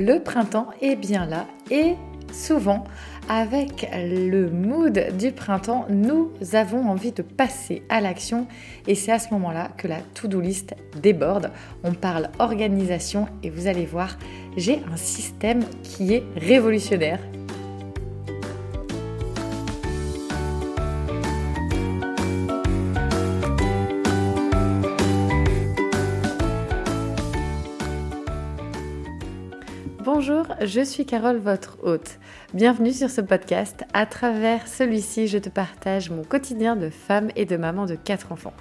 Le printemps est bien là et souvent avec le mood du printemps, nous avons envie de passer à l'action et c'est à ce moment-là que la to-do list déborde. On parle organisation et vous allez voir, j'ai un système qui est révolutionnaire je suis Carole, votre hôte. Bienvenue sur ce podcast. À travers celui-ci, je te partage mon quotidien de femme et de maman de quatre enfants.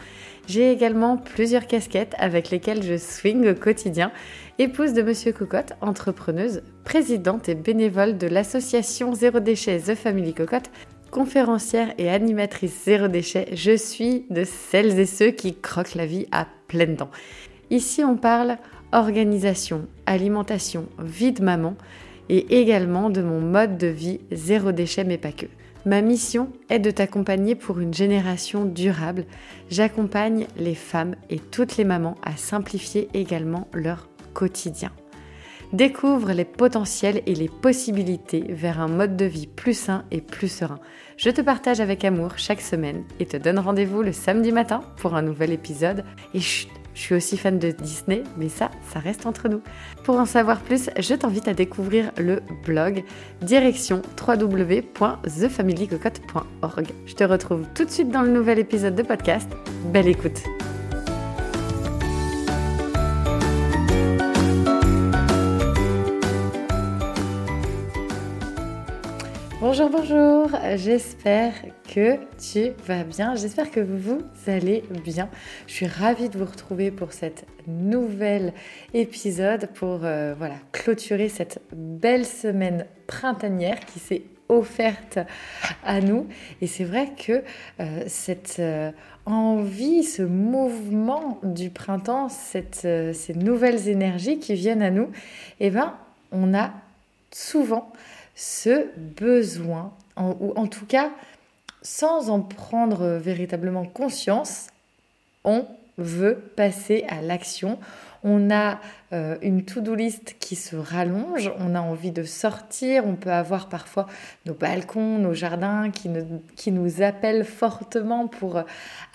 J'ai également plusieurs casquettes avec lesquelles je swing au quotidien. Épouse de Monsieur Cocotte, entrepreneuse, présidente et bénévole de l'association Zéro Déchet The Family Cocotte, conférencière et animatrice Zéro Déchet, je suis de celles et ceux qui croquent la vie à pleines dents. Ici, on parle organisation, alimentation, vie de maman et également de mon mode de vie zéro déchet mais pas que. Ma mission est de t'accompagner pour une génération durable. J'accompagne les femmes et toutes les mamans à simplifier également leur quotidien. Découvre les potentiels et les possibilités vers un mode de vie plus sain et plus serein. Je te partage avec amour chaque semaine et te donne rendez-vous le samedi matin pour un nouvel épisode. Je suis aussi fan de Disney, mais ça, ça reste entre nous. Pour en savoir plus, je t'invite à découvrir le blog direction www.thefamilycocotte.org. Je te retrouve tout de suite dans le nouvel épisode de podcast. Belle écoute! Bonjour, bonjour, j'espère que tu vas bien, j'espère que vous allez bien. Je suis ravie de vous retrouver pour cette nouvel épisode, pour euh, voilà, clôturer cette belle semaine printanière qui s'est offerte à nous. Et c'est vrai que euh, cette euh, envie, ce mouvement du printemps, ces nouvelles énergies qui viennent à nous, eh ben, on a souvent ce besoin, ou en tout cas, sans en prendre véritablement conscience, on veut passer à l'action. On a euh, une to-do list qui se rallonge, on a envie de sortir, on peut avoir parfois nos balcons, nos jardins qui, qui nous appellent fortement pour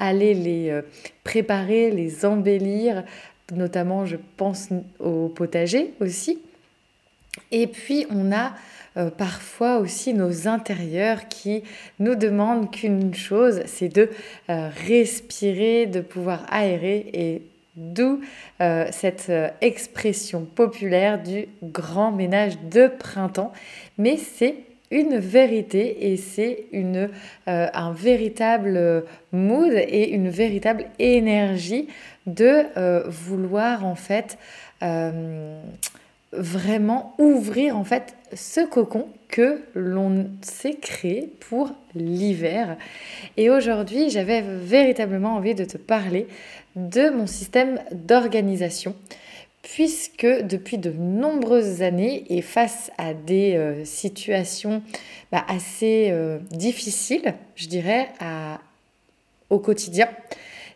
aller les euh, préparer, les embellir, notamment je pense au potager aussi. Et puis on a euh, parfois aussi nos intérieurs qui nous demandent qu'une chose, c'est de euh, respirer, de pouvoir aérer et d'où euh, cette expression populaire du grand ménage de printemps. Mais c'est une vérité et c'est une, un véritable mood et une véritable énergie de vouloir en fait vraiment ouvrir en fait ce cocon que l'on s'est créé pour l'hiver. Et aujourd'hui, j'avais véritablement envie de te parler de mon système d'organisation puisque depuis de nombreuses années et face à des euh, situations bah, assez euh, difficiles, je dirais, au quotidien,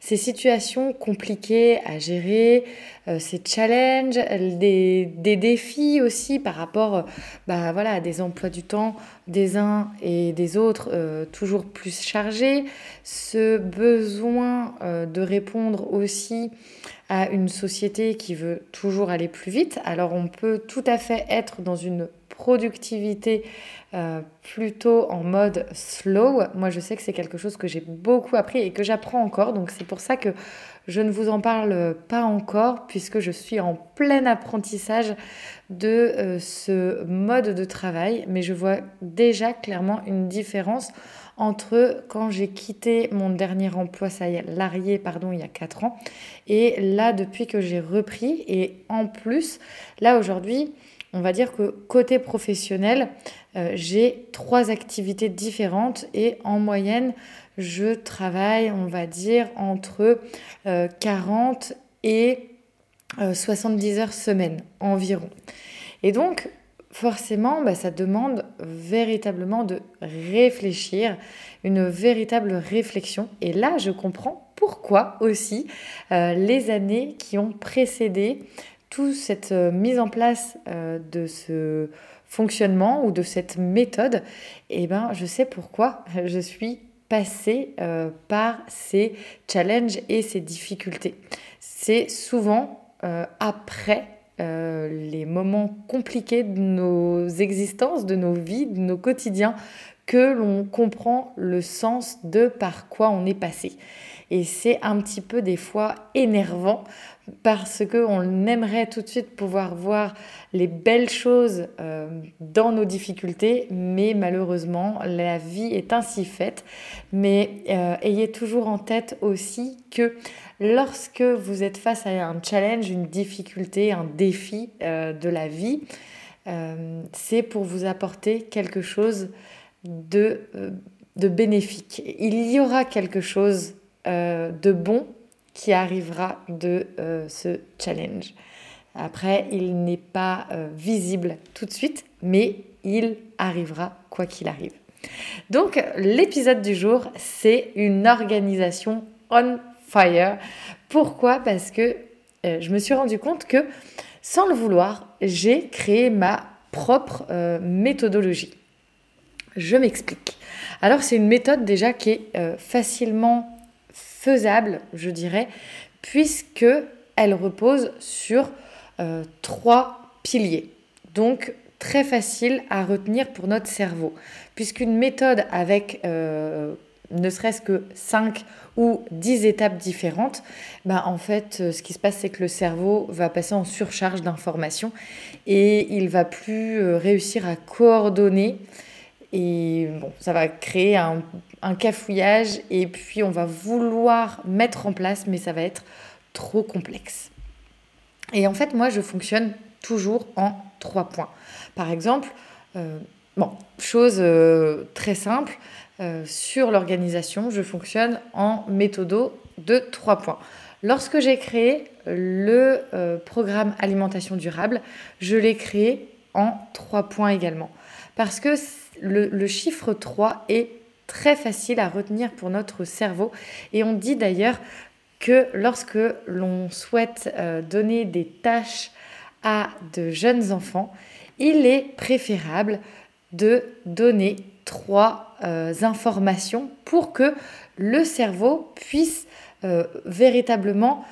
ces situations compliquées à gérer, euh, ces challenges, des, défis aussi par rapport bah, voilà, à des emplois du temps des uns et des autres euh, toujours plus chargés, ce besoin euh, de répondre aussi à une société qui veut toujours aller plus vite. Alors on peut tout à fait être dans une productivité euh, plutôt en mode slow. Moi, je sais que c'est quelque chose que j'ai beaucoup appris et que j'apprends encore. Donc, c'est pour ça que je ne vous en parle pas encore, puisque je suis en plein apprentissage de euh, ce mode de travail. Mais je vois déjà clairement une différence entre quand j'ai quitté mon dernier emploi salarié pardon, il y a 4 ans et là depuis que j'ai repris. Et en plus, là aujourd'hui, on va dire que côté professionnel, euh, j'ai trois activités différentes et en moyenne, je travaille, on va dire, entre 40 euh, et 70 euh, heures semaine environ. Et donc, forcément, bah, ça demande véritablement de réfléchir, une véritable réflexion. Et là, je comprends pourquoi aussi les années qui ont précédé cette mise en place de ce fonctionnement ou de cette méthode, eh ben, je sais pourquoi je suis passée par ces challenges et ces difficultés. C'est souvent après euh, les moments compliqués de nos existences, de nos vies, de nos quotidiens, que l'on comprend le sens de par quoi on est passé. Et c'est un petit peu des fois énervant parce qu'on aimerait tout de suite pouvoir voir les belles choses euh, dans nos difficultés, mais malheureusement, la vie est ainsi faite. Mais euh, ayez toujours en tête aussi que lorsque vous êtes face à un challenge, une difficulté, un défi euh, de la vie, c'est pour vous apporter quelque chose de, de bénéfique. Il y aura quelque chose de bon qui arrivera de euh, ce challenge. Après, il n'est pas euh, visible tout de suite, mais il arrivera quoi qu'il arrive. Donc, l'épisode du jour, c'est une organisation on fire. Pourquoi? Parce que euh, je me suis rendu compte que, sans le vouloir, j'ai créé ma propre méthodologie. Je m'explique. Alors, c'est une méthode déjà qui est facilement faisable, je dirais, puisque elle repose sur euh, trois piliers. Donc très facile à retenir pour notre cerveau, puisqu'une méthode avec euh, ne serait-ce que 5 ou 10 étapes différentes, bah en fait, euh, ce qui se passe, c'est que le cerveau va passer en surcharge d'informations et il va plus réussir à coordonner et bon, ça va créer un, cafouillage et puis on va vouloir mettre en place, mais ça va être trop complexe. Et en fait, moi, je fonctionne toujours en trois points. Par exemple, euh, bon, chose euh, très simple, euh, sur l'organisation, je fonctionne en méthodo de trois points. Lorsque j'ai créé le programme alimentation durable, je l'ai créé en trois points également. Parce que le, chiffre 3 est très facile à retenir pour notre cerveau. Et on dit d'ailleurs que lorsque l'on souhaite euh, donner des tâches à de jeunes enfants, il est préférable de donner trois euh, informations pour que le cerveau puisse euh, véritablement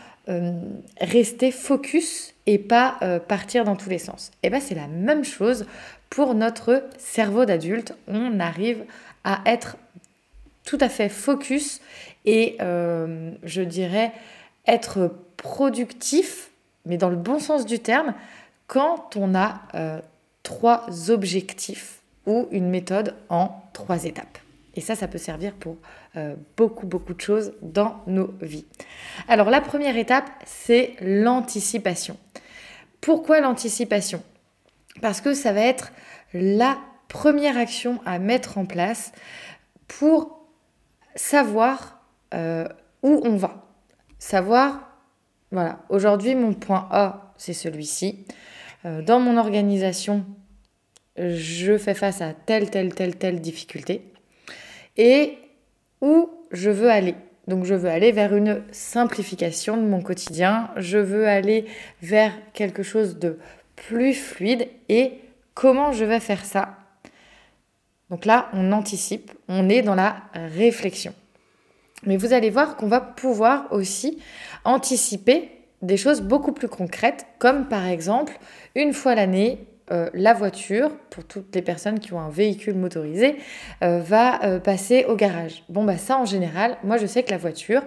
rester focus et pas partir dans tous les sens. Et bien c'est la même chose pour notre cerveau d'adulte, on arrive à être tout à fait focus et euh, je dirais être productif, mais dans le bon sens du terme, quand on a euh, trois objectifs ou une méthode en trois étapes. Et ça, ça peut servir pour euh, beaucoup, beaucoup de choses dans nos vies. Alors la première étape, c'est l'anticipation. Pourquoi l'anticipation? Parce que ça va être la première action à mettre en place pour savoir euh, où on va. Savoir, voilà, aujourd'hui mon point A, c'est celui-ci. Euh, dans mon organisation, je fais face à telle, telle, telle, telle difficulté. Et où je veux aller. Donc je veux aller vers une simplification de mon quotidien, je veux aller vers quelque chose de plus fluide et Comment je vais faire ça Donc là, on anticipe, on est dans la réflexion. Mais vous allez voir qu'on va pouvoir aussi anticiper des choses beaucoup plus concrètes, comme par exemple, une fois l'année, euh, la voiture, pour toutes les personnes qui ont un véhicule motorisé, euh, va euh, passer au garage. Bon, bah ça en général, moi je sais que la voiture,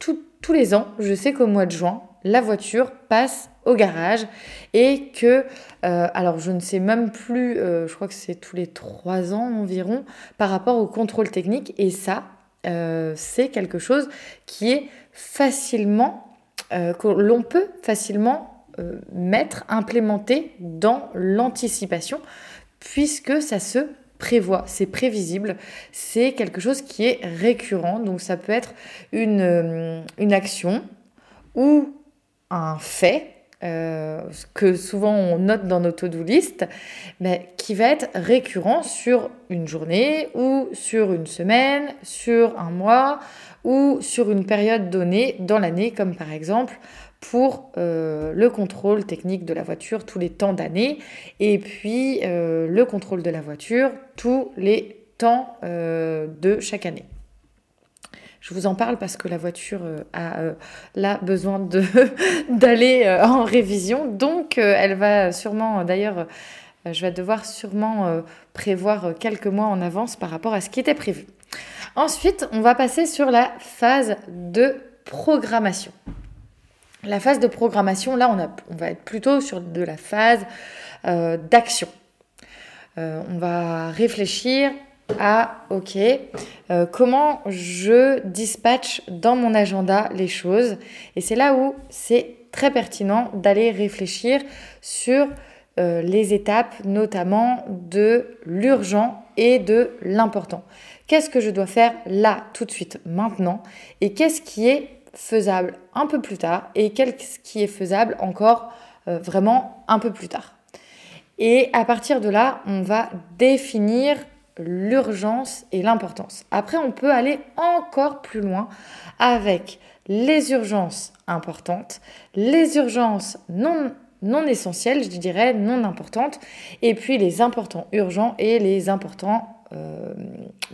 tous les ans, je sais qu'au mois de juin, la voiture passe au garage et que, euh, alors je ne sais même plus, euh, je crois que c'est tous les trois ans environ, par rapport au contrôle technique. Et ça, euh, c'est quelque chose qui est facilement, que l'on peut facilement mettre, implémenter dans l'anticipation, puisque ça se prévoit, c'est prévisible, c'est quelque chose qui est récurrent. Donc ça peut être une, une action ou un fait euh, que souvent on note dans nos to-do list, mais qui va être récurrent sur une journée ou sur une semaine, sur un mois ou sur une période donnée dans l'année, comme par exemple pour euh, le contrôle technique de la voiture tous les temps d'année et puis euh, le contrôle de la voiture tous les temps de chaque année. Je vous en parle parce que la voiture a là besoin d'aller en révision. Donc elle va sûrement, d'ailleurs, je vais devoir sûrement prévoir quelques mois en avance par rapport à ce qui était prévu. Ensuite, on va passer sur la phase de programmation. La phase de programmation, là, on, va être plutôt sur de la phase euh, d'action. Euh, on va réfléchir à, ok, euh, comment je dispatche dans mon agenda les choses. Et c'est là où c'est très pertinent d'aller réfléchir sur les étapes, notamment de l'urgent et de l'important. Qu'est-ce que je dois faire là, tout de suite, maintenant? Et qu'est-ce qui est faisable un peu plus tard? Et qu'est-ce qui est faisable encore euh, vraiment un peu plus tard? Et à partir de là, on va définir l'urgence et l'importance. Après, on peut aller encore plus loin avec les urgences importantes, les urgences non, non essentielles, je dirais, non importantes, et puis les importants urgents et les importants euh,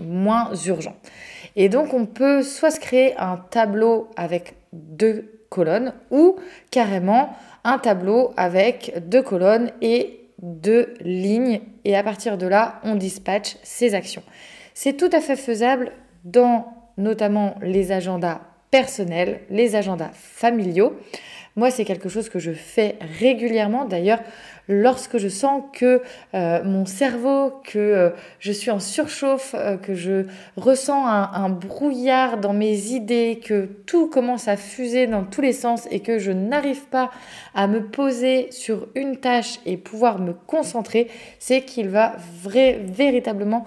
moins urgents. Et donc on peut soit se créer un tableau avec deux colonnes ou carrément un tableau avec deux colonnes et deux lignes. Et à partir de là, on dispatche ces actions. C'est tout à fait faisable dans notamment les agendas personnels, les agendas familiaux. Moi, c'est quelque chose que je fais régulièrement. D'ailleurs, lorsque je sens que euh, mon cerveau, que euh, je suis en surchauffe, euh, que je ressens un, brouillard dans mes idées, que tout commence à fuser dans tous les sens et que je n'arrive pas à me poser sur une tâche et pouvoir me concentrer, c'est qu'il va véritablement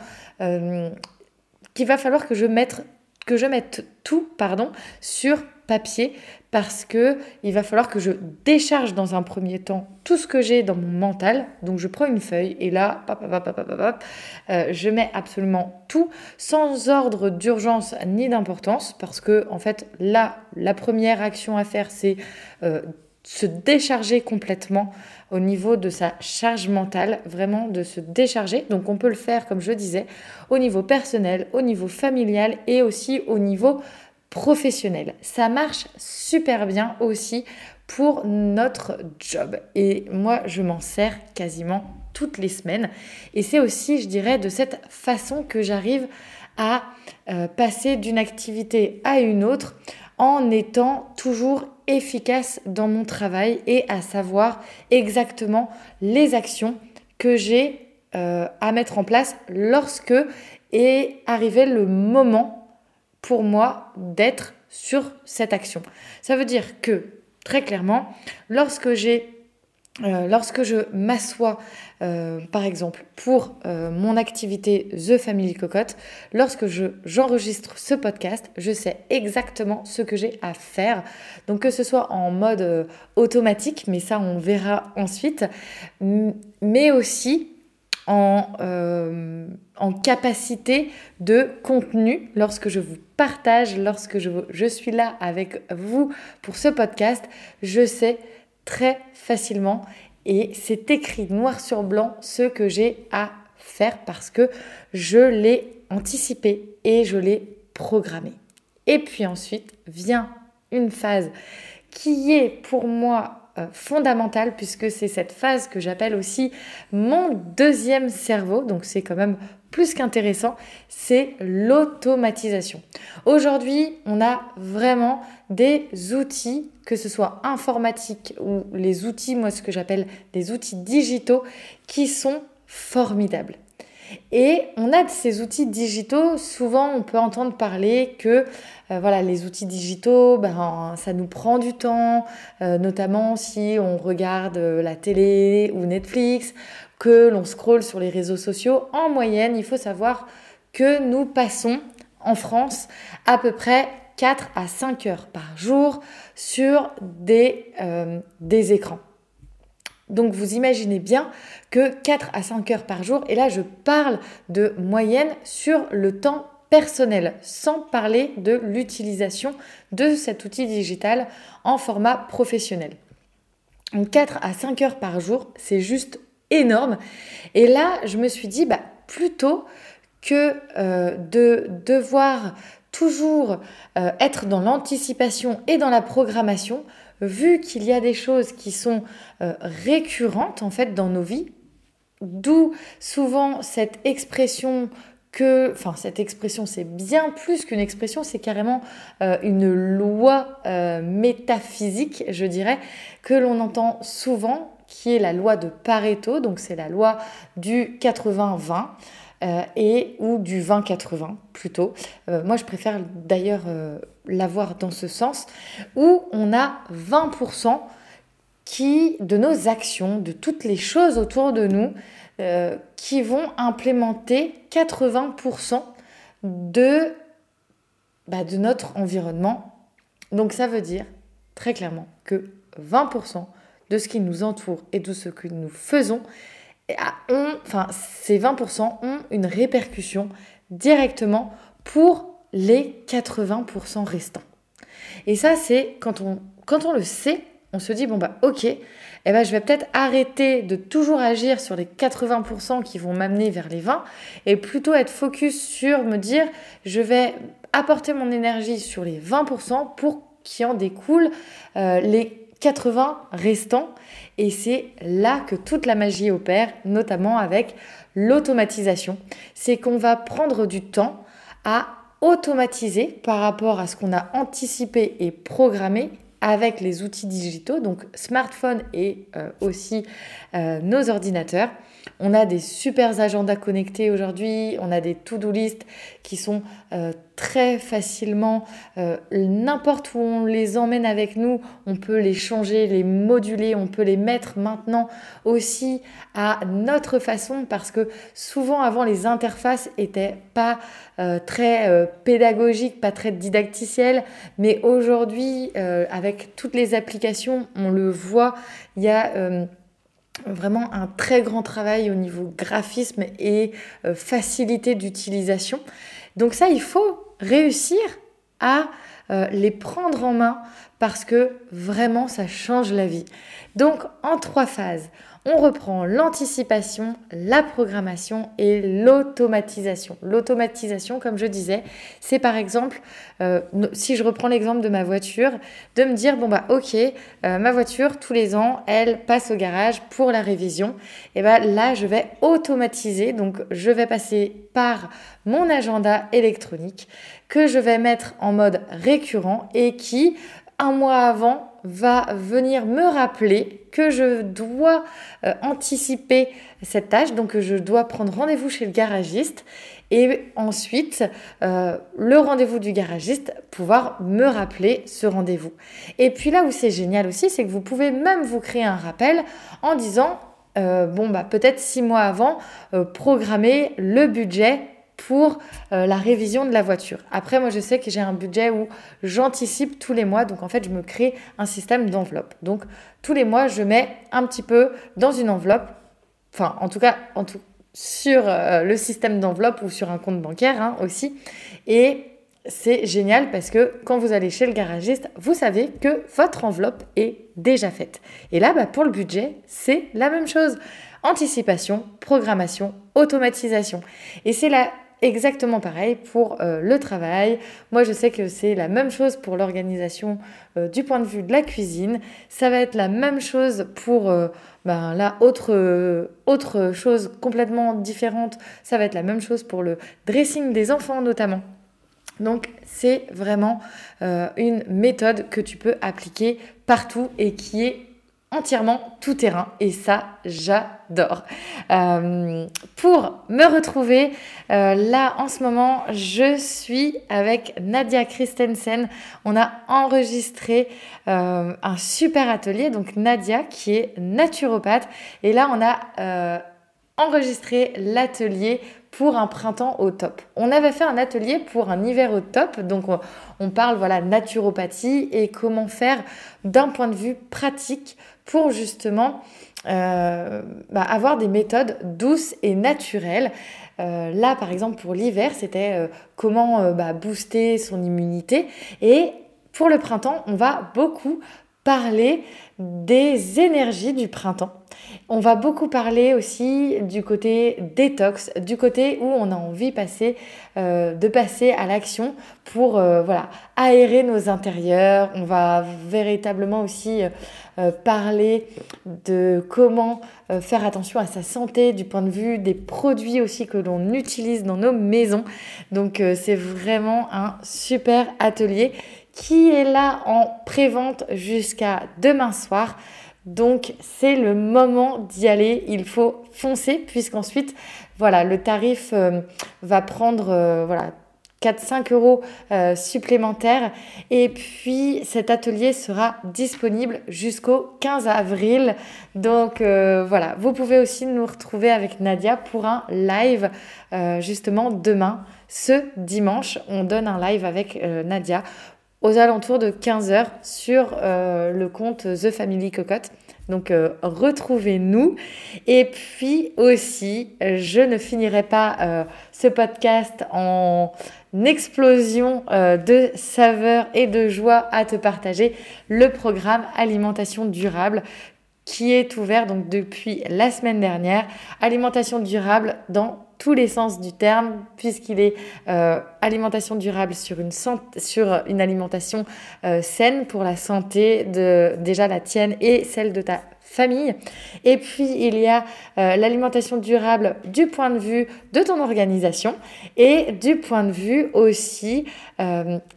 qu'il va falloir que je mette que je mette tout pardon sur papier parce que il va falloir que je décharge dans un premier temps tout ce que j'ai dans mon mental. Donc je prends une feuille et là, euh, je mets absolument tout sans ordre d'urgence ni d'importance parce que en fait là, la première action à faire c'est euh, se décharger complètement au niveau de sa charge mentale, vraiment de se décharger. Donc on peut le faire, comme je disais, au niveau personnel, au niveau familial et aussi au niveau professionnel. Ça marche super bien aussi pour notre job. Et moi, je m'en sers quasiment toutes les semaines. Et c'est aussi, je dirais, de cette façon que j'arrive à euh, passer d'une activité à une autre en étant toujours efficace dans mon travail et à savoir exactement les actions que j'ai euh, à mettre en place lorsque est arrivé le moment pour moi d'être sur cette action. Ça veut dire que, très clairement, lorsque j'ai euh, lorsque je m'assois, euh, par exemple, pour euh, mon activité The Family Cocotte, lorsque j'enregistre ce podcast, je sais exactement ce que j'ai à faire. Donc que ce soit en mode automatique, mais ça on verra ensuite, mais aussi euh, en, capacité de contenu lorsque je vous partage, lorsque je, je suis là avec vous pour ce podcast, je sais très facilement et c'est écrit noir sur blanc ce que j'ai à faire parce que je l'ai anticipé et je l'ai programmé. Et puis ensuite vient une phase qui est pour moi fondamentale puisque c'est cette phase que j'appelle aussi mon deuxième cerveau, donc c'est quand même plus qu'intéressant, c'est l'automatisation. Aujourd'hui, on a vraiment des outils, que ce soit informatiques ou les outils, moi ce que j'appelle des outils digitaux, qui sont formidables. Et on a de ces outils digitaux, souvent on peut entendre parler que euh, voilà, les outils digitaux, ben, ça nous prend du temps, euh, notamment si on regarde euh, la télé ou Netflix, que l'on scrolle sur les réseaux sociaux. En moyenne, il faut savoir que nous passons en France à peu près 4 à 5 heures par jour sur des, des écrans. Donc vous imaginez bien que 4 à 5 heures par jour, et là je parle de moyenne sur le temps personnel, sans parler de l'utilisation de cet outil digital en format professionnel. 4 à 5 heures par jour, c'est juste énorme. Et là, je me suis dit, bah, plutôt que euh, de devoir toujours euh, être dans l'anticipation et dans la programmation, vu qu'il y a des choses qui sont euh, récurrentes en fait dans nos vies, d'où souvent cette expression que, enfin cette expression c'est bien plus qu'une expression, c'est carrément une loi métaphysique, je dirais, que l'on entend souvent, qui est la loi de Pareto, donc c'est la loi du 80-20. Euh, et ou du 20-80 plutôt. Euh, moi, je préfère d'ailleurs euh, l'avoir dans ce sens, où on a 20% qui, de nos actions, de toutes les choses autour de nous, qui vont implémenter 80% de, bah, de notre environnement. Donc ça veut dire très clairement que 20% de ce qui nous entoure et de ce que nous faisons enfin, ces 20% ont une répercussion directement pour les 80% restants. Et ça, c'est quand on, quand on le sait, on se dit, bon, bah ok, eh ben, je vais peut-être arrêter de toujours agir sur les 80% qui vont m'amener vers les 20 et plutôt être focus sur me dire, je vais apporter mon énergie sur les 20% pour qu'il en découle euh, les 80 restants. Et c'est là que toute la magie opère, notamment avec l'automatisation. C'est qu'on va prendre du temps à automatiser par rapport à ce qu'on a anticipé et programmé avec les outils digitaux, donc smartphone et euh, aussi euh, nos ordinateurs. On a des super agendas connectés aujourd'hui, on a des to-do list qui sont euh, très facilement, euh, n'importe où on les emmène avec nous, on peut les changer, les moduler, on peut les mettre maintenant aussi à notre façon parce que souvent avant les interfaces étaient pas euh, très pédagogiques, pas très didacticielles, mais aujourd'hui avec toutes les applications, on le voit, il y a vraiment un très grand travail au niveau graphisme et euh, facilité d'utilisation. Donc ça, il faut réussir à euh, les prendre en main parce que vraiment, ça change la vie. Donc en trois phases, on reprend l'anticipation, la programmation et l'automatisation. L'automatisation, comme je disais, c'est par exemple, euh, si je reprends l'exemple de ma voiture, de me dire, bon bah ok, euh, ma voiture, tous les ans, elle passe au garage pour la révision. Et bien là, je vais automatiser, donc je vais passer par mon agenda électronique que je vais mettre en mode récurrent et qui, un mois avant, va venir me rappeler que je dois euh, anticiper cette tâche, donc je dois prendre rendez-vous chez le garagiste et ensuite euh, le rendez-vous du garagiste pouvoir me rappeler ce rendez-vous. Et puis là où c'est génial aussi, c'est que vous pouvez même vous créer un rappel en disant euh, bon bah peut-être six mois avant programmer le budget pour euh, la révision de la voiture. Après, moi, je sais que j'ai un budget où j'anticipe tous les mois. Donc, en fait, je me crée un système d'enveloppe. Donc, tous les mois, je mets un petit peu dans une enveloppe. Enfin, en tout cas, en tout, sur euh, le système d'enveloppe ou sur un compte bancaire hein, aussi. Et c'est génial parce que quand vous allez chez le garagiste, vous savez que votre enveloppe est déjà faite. Et là, bah, pour le budget, c'est la même chose. Anticipation, programmation, automatisation. Et c'est la exactement pareil pour euh, le travail. Moi, je sais que c'est la même chose pour l'organisation euh, du point de vue de la cuisine. Ça va être la même chose pour euh, ben, autre, autre chose complètement différente. Ça va être la même chose pour le dressing des enfants notamment. Donc, c'est vraiment une méthode que tu peux appliquer partout et qui est entièrement tout terrain et ça j'adore. Euh, pour me retrouver euh, là en ce moment je suis avec Nadia Christensen. On a enregistré euh, un super atelier donc Nadia qui est naturopathe et là on a enregistré l'atelier pour un printemps au top. On avait fait un atelier pour un hiver au top, donc on, parle voilà naturopathie et comment faire d'un point de vue pratique pour justement bah, avoir des méthodes douces et naturelles. là, par exemple, pour l'hiver, c'était comment bah, booster son immunité. Et pour le printemps, on va beaucoup parler des énergies du printemps. On va beaucoup parler aussi du côté détox, du côté où on a envie passer, euh, de passer à l'action pour euh, voilà, aérer nos intérieurs. On va véritablement aussi euh, parler de comment faire attention à sa santé du point de vue des produits aussi que l'on utilise dans nos maisons. Donc c'est vraiment un super atelier qui est là en prévente jusqu'à demain soir. Donc c'est le moment d'y aller, il faut foncer puisqu'ensuite voilà, le tarif euh, va prendre euh, voilà 4-5 euros euh, supplémentaires. Et puis cet atelier sera disponible jusqu'au 15 avril. Donc voilà, vous pouvez aussi nous retrouver avec Nadia pour un live justement demain, ce dimanche. On donne un live avec Nadia aux alentours de 15h sur euh, le compte The Family Cocotte. Donc euh, retrouvez-nous. Et puis aussi, je ne finirai pas euh, ce podcast en explosion de saveurs et de joie à te partager le programme Alimentation durable qui est ouvert donc depuis la semaine dernière. Alimentation durable dans tous les sens du terme, puisqu'il est euh, alimentation durable sur une, alimentation euh, saine pour la santé de déjà la tienne et celle de ta famille. Et puis, il y a euh, l'alimentation durable du point de vue de ton organisation et du point de vue aussi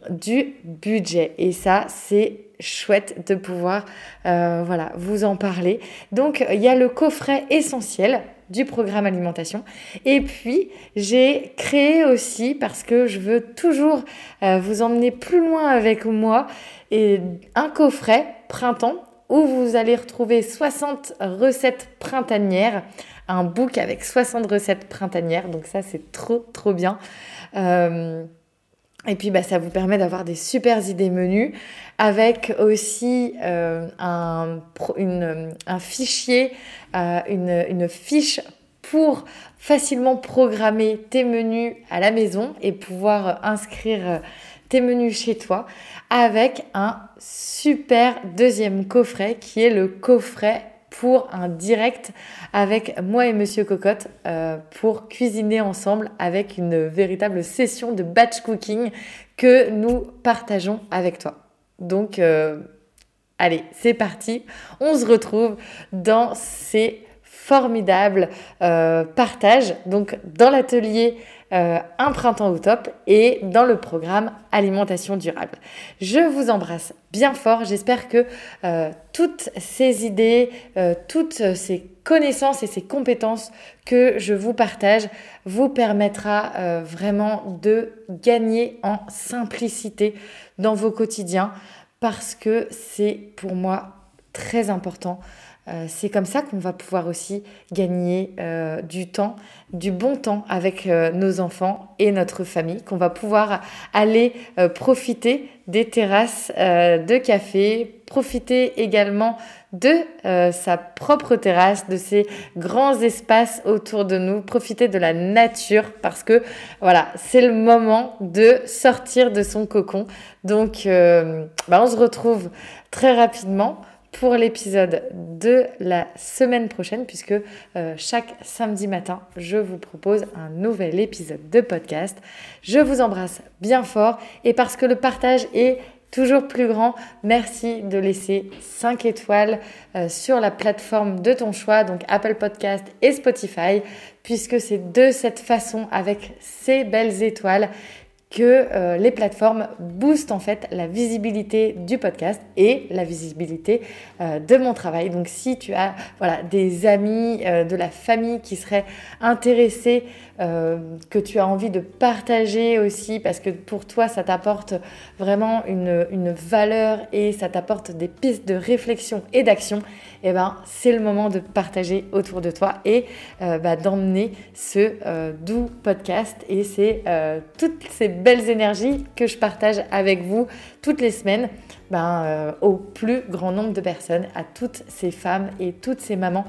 du budget. Et ça, c'est chouette de pouvoir voilà, vous en parler. Donc, il y a le coffret essentiel du programme alimentation. Et puis, j'ai créé aussi, parce que je veux toujours euh, vous emmener plus loin avec moi, un coffret printemps où vous allez retrouver 60 recettes printanières, un book avec 60 recettes printanières. Donc ça, c'est trop, trop bien. Euh, et puis, bah, ça vous permet d'avoir des super idées menus avec aussi euh, un, fichier, euh, une, fiche pour facilement programmer tes menus à la maison et pouvoir inscrire tes menus chez toi avec un super deuxième coffret qui est le coffret pour un direct avec moi et Monsieur Cocotte euh, pour cuisiner ensemble avec une véritable session de batch cooking que nous partageons avec toi. Donc, euh, allez, c'est parti. On se retrouve dans ces formidables euh, partages, donc dans l'atelier euh, Un printemps au top et dans le programme Alimentation durable. Je vous embrasse bien fort. J'espère que euh, toutes ces idées, euh, toutes ces connaissances et ces compétences que je vous partage vous permettra vraiment de gagner en simplicité dans vos quotidiens parce que c'est pour moi très important euh, c'est comme ça qu'on va pouvoir aussi gagner euh, du temps, du bon temps avec euh, nos enfants et notre famille, qu'on va pouvoir aller profiter des terrasses de café, profiter également de sa propre terrasse, de ces grands espaces autour de nous, profiter de la nature parce que voilà, c'est le moment de sortir de son cocon. Donc, bah, on se retrouve très rapidement pour l'épisode de la semaine prochaine, puisque euh, chaque samedi matin, je vous propose un nouvel épisode de podcast. Je vous embrasse bien fort et parce que le partage est toujours plus grand, merci de laisser 5 étoiles euh, sur la plateforme de ton choix, donc Apple Podcast et Spotify, puisque c'est de cette façon, avec ces belles étoiles, que euh, les plateformes boostent en fait la visibilité du podcast et la visibilité euh, de mon travail. Donc si tu as voilà, des amis, euh, de la famille qui seraient intéressés, que tu as envie de partager aussi, parce que pour toi ça t'apporte vraiment une, une, valeur et ça t'apporte des pistes de réflexion et d'action, et eh ben c'est le moment de partager autour de toi et bah, d'emmener ce doux podcast et c'est toutes ces belles énergies que je partage avec vous toutes les semaines ben, euh, au plus grand nombre de personnes, à toutes ces femmes et toutes ces mamans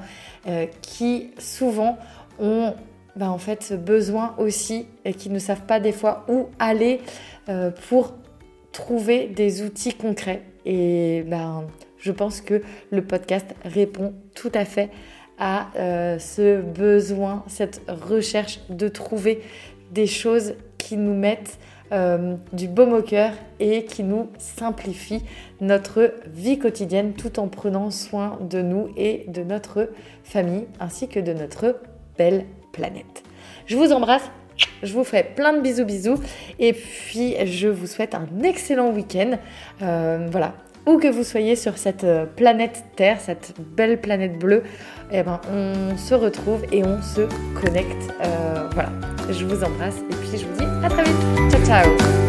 euh, qui souvent ont ben, en fait besoin aussi et qui ne savent pas des fois où aller euh, pour trouver des outils concrets. Et ben, je pense que le podcast répond tout à fait à ce besoin, cette recherche de trouver des choses qui nous mettent euh, du baume au cœur et qui nous simplifie notre vie quotidienne tout en prenant soin de nous et de notre famille ainsi que de notre belle planète. Je vous embrasse, je vous fais plein de bisous bisous et puis je vous souhaite un excellent week-end. Euh, voilà, où que vous soyez sur cette euh, planète Terre, cette belle planète bleue, eh ben, on se retrouve et on se connecte. voilà, je vous embrasse et puis je vous dis à très vite. Ciao ciao